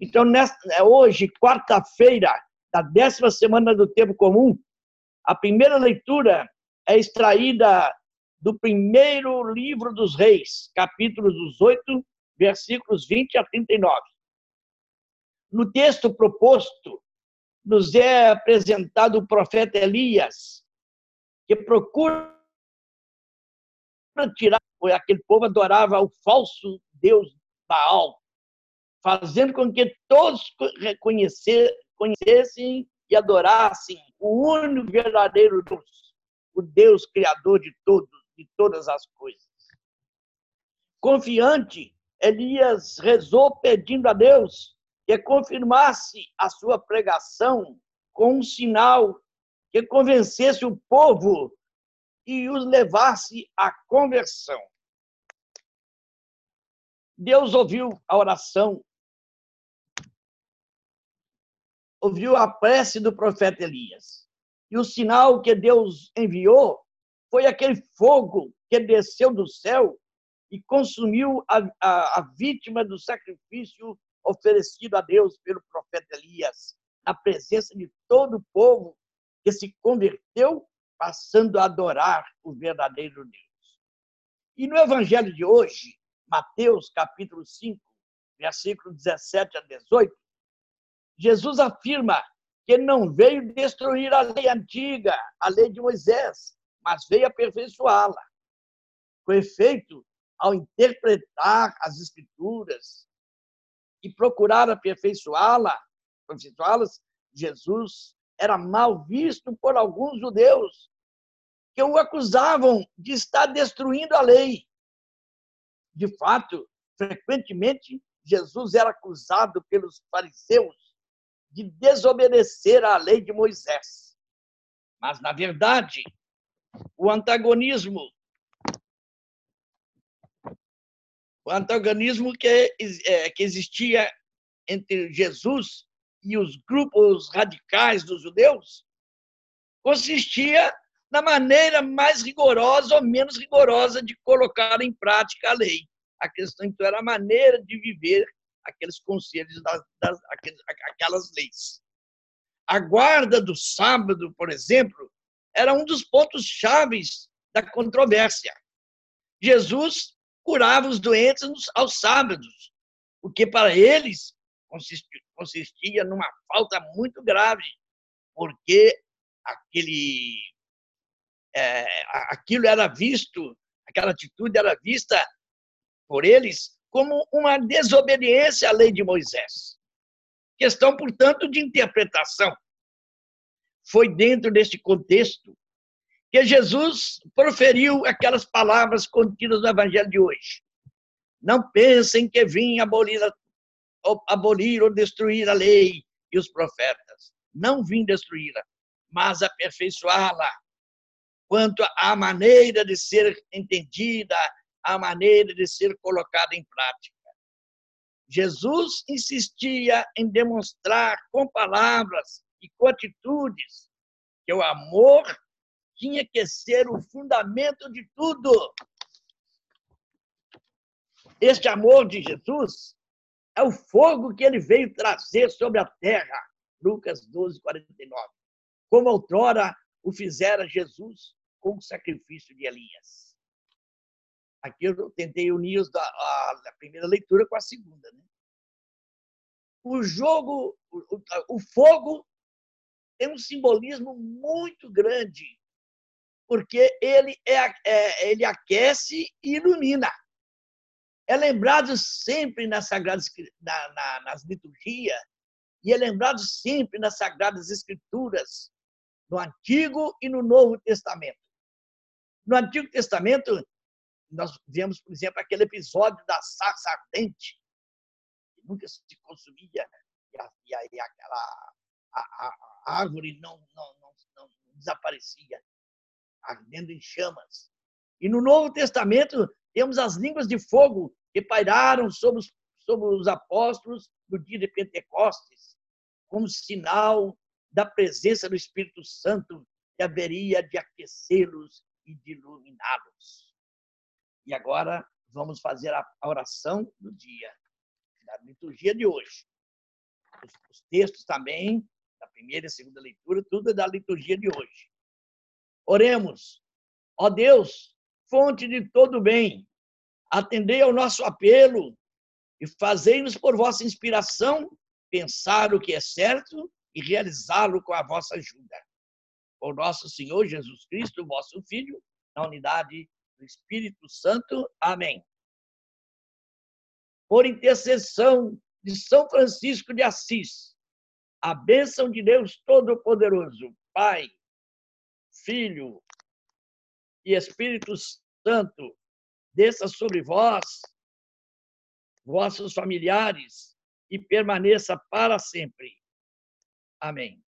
Então, é hoje, quarta-feira da décima semana do tempo comum, a primeira leitura é extraída do primeiro livro dos reis, capítulo 18, versículos 20 a 39. No texto proposto, nos é apresentado o profeta Elias, que procura tirar, aquele povo adorava o falso Deus Baal, fazendo com que todos conhecessem e adorassem o único verdadeiro Deus, o Deus criador de todos, de todas as coisas. Confiante, Elias rezou pedindo a Deus que confirmasse a sua pregação com um sinal que convencesse o povo e os levasse à conversão. Deus ouviu a oração, ouviu a prece do profeta Elias. E o sinal que Deus enviou foi aquele fogo que desceu do céu e consumiu a, a, a vítima do sacrifício oferecido a Deus pelo profeta Elias, na presença de todo o povo que se converteu, passando a adorar o verdadeiro Deus. E no evangelho de hoje, Mateus capítulo 5, versículo 17 a 18, Jesus afirma que não veio destruir a lei antiga, a lei de Moisés, mas veio aperfeiçoá-la. Com efeito, ao interpretar as escrituras e procurar aperfeiçoá-la, aperfeiçoá-las, Jesus era mal visto por alguns judeus que o acusavam de estar destruindo a lei de fato, frequentemente, Jesus era acusado pelos fariseus de desobedecer à lei de Moisés. Mas, na verdade, o antagonismo o antagonismo que, é, que existia entre Jesus e os grupos radicais dos judeus consistia na maneira mais rigorosa ou menos rigorosa de colocar em prática a lei. A questão, então, era a maneira de viver aqueles conselhos, das, das, aquelas leis. A guarda do sábado, por exemplo, era um dos pontos chaves da controvérsia. Jesus curava os doentes aos sábados, o que para eles consistia, consistia numa falta muito grave, porque aquele é, aquilo era visto, aquela atitude era vista por eles como uma desobediência à lei de Moisés. Questão, portanto, de interpretação. Foi dentro deste contexto que Jesus proferiu aquelas palavras contidas no Evangelho de hoje. Não pensem que vim abolir, abolir ou destruir a lei e os profetas. Não vim destruí-la, mas aperfeiçoá-la quanto à maneira de ser entendida, à maneira de ser colocada em prática. Jesus insistia em demonstrar com palavras e com atitudes que o amor tinha que ser o fundamento de tudo. Este amor de Jesus é o fogo que ele veio trazer sobre a terra. Lucas 12, 49. Como outrora o fizera Jesus com o sacrifício de Elias. Aqui eu tentei unir a, a, primeira leitura com a segunda. Né? O jogo, o, o fogo tem um simbolismo muito grande, porque ele, é, é, ele aquece e ilumina. É lembrado sempre nas sagradas na, na, nas liturgias e é lembrado sempre nas sagradas escrituras, no Antigo e no Novo Testamento. No Antigo Testamento, nós vemos, por exemplo, aquele episódio da sarça ardente, que nunca se consumia, e, a, e, a, e aquela a, a, árvore não, não, não, não desaparecia, ardendo em chamas. E no Novo Testamento, temos as línguas de fogo que pairaram sobre os, sobre os apóstolos no dia de Pentecostes, como sinal da presença do Espírito Santo que haveria de aquecê-los e de iluminá-los. E agora vamos fazer a oração do dia, da liturgia de hoje. os, os textos também, da primeira e segunda leitura, tudo é da liturgia de hoje. Oremos. Ó Deus, fonte de todo bem, atendei ao nosso apelo e fazei-nos por vossa inspiração pensar o que é certo e realizá-lo com a vossa ajuda. Por nosso Senhor Jesus Cristo, vosso Filho, na unidade do Espírito Santo. Amém. Por intercessão de São Francisco de Assis, a bênção de Deus Todo-Poderoso, Pai, Filho e Espírito Santo, desça sobre vós, vossos familiares, e permaneça para sempre. Amém.